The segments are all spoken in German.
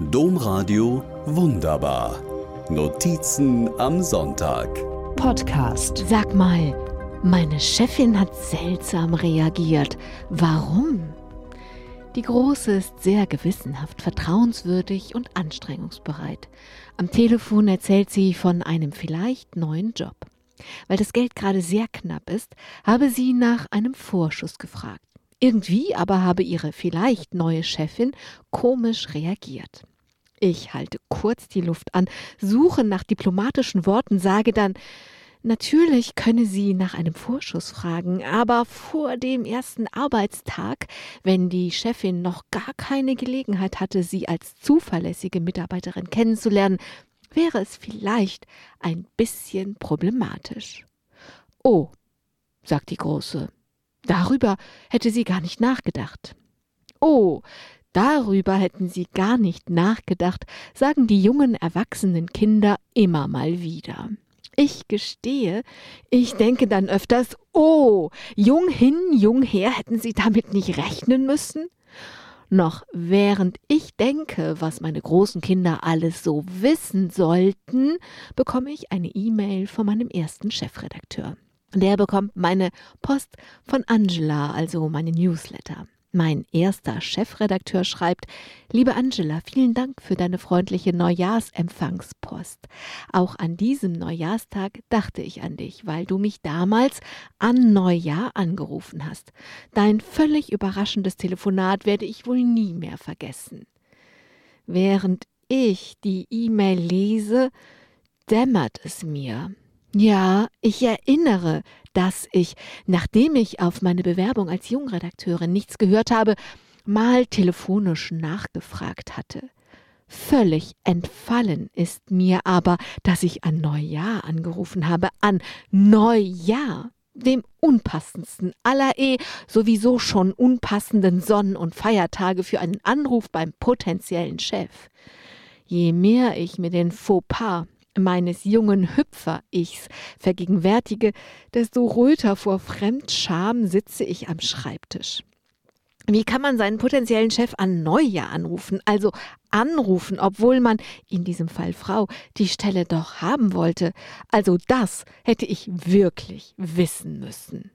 Domradio Wunderbar. Notizen am Sonntag. Podcast. Sag mal, meine Chefin hat seltsam reagiert. Warum? Die Große ist sehr gewissenhaft, vertrauenswürdig und anstrengungsbereit. Am Telefon erzählt sie von einem vielleicht neuen Job. Weil das Geld gerade sehr knapp ist, habe sie nach einem Vorschuss gefragt. Irgendwie aber habe ihre vielleicht neue Chefin komisch reagiert. Ich halte kurz die Luft an, suche nach diplomatischen Worten, sage dann, Natürlich könne sie nach einem Vorschuss fragen, aber vor dem ersten Arbeitstag, wenn die Chefin noch gar keine Gelegenheit hatte, sie als zuverlässige Mitarbeiterin kennenzulernen, wäre es vielleicht ein bisschen problematisch. Oh, sagt die Große, darüber hätte sie gar nicht nachgedacht. Oh, darüber hätten sie gar nicht nachgedacht, sagen die jungen erwachsenen Kinder immer mal wieder. Ich gestehe, ich denke dann öfters, oh, jung hin, jung her, hätten sie damit nicht rechnen müssen? Noch während ich denke, was meine großen Kinder alles so wissen sollten, bekomme ich eine E-Mail von meinem ersten Chefredakteur. Der bekommt meine Post von Angela, also meine Newsletter. Mein erster Chefredakteur schreibt, liebe Angela, vielen Dank für deine freundliche Neujahrsempfangspost. Auch an diesem Neujahrstag dachte ich an dich, weil du mich damals an Neujahr angerufen hast. Dein völlig überraschendes Telefonat werde ich wohl nie mehr vergessen. Während ich die E-Mail lese, dämmert es mir. Ja, ich erinnere, dass ich, nachdem ich auf meine Bewerbung als Jungredakteurin nichts gehört habe, mal telefonisch nachgefragt hatte. Völlig entfallen ist mir aber, dass ich an Neujahr angerufen habe, an Neujahr, dem unpassendsten aller eh sowieso schon unpassenden Sonnen- und Feiertage für einen Anruf beim potenziellen Chef. Je mehr ich mir den Fauxpas meines jungen Hüpfer-Ichs vergegenwärtige, desto röter vor Fremdscham sitze ich am Schreibtisch. Wie kann man seinen potenziellen Chef an Neujahr anrufen, also anrufen, obwohl man, in diesem Fall Frau, die Stelle doch haben wollte? Also das hätte ich wirklich wissen müssen.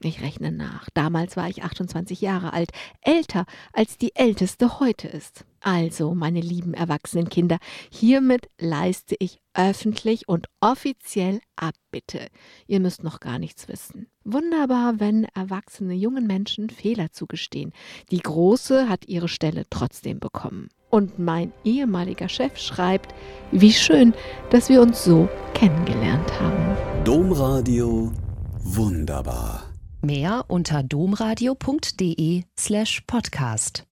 Ich rechne nach. Damals war ich 28 Jahre alt, älter als die älteste heute ist. Also, meine lieben erwachsenen Kinder, hiermit leiste ich öffentlich und offiziell Abbitte. Ihr müsst noch gar nichts wissen. Wunderbar, wenn erwachsene jungen Menschen Fehler zugestehen. Die Große hat ihre Stelle trotzdem bekommen. Und mein ehemaliger Chef schreibt, wie schön, dass wir uns so kennengelernt haben. Domradio wunderbar. Mehr unter domradio.de slash podcast.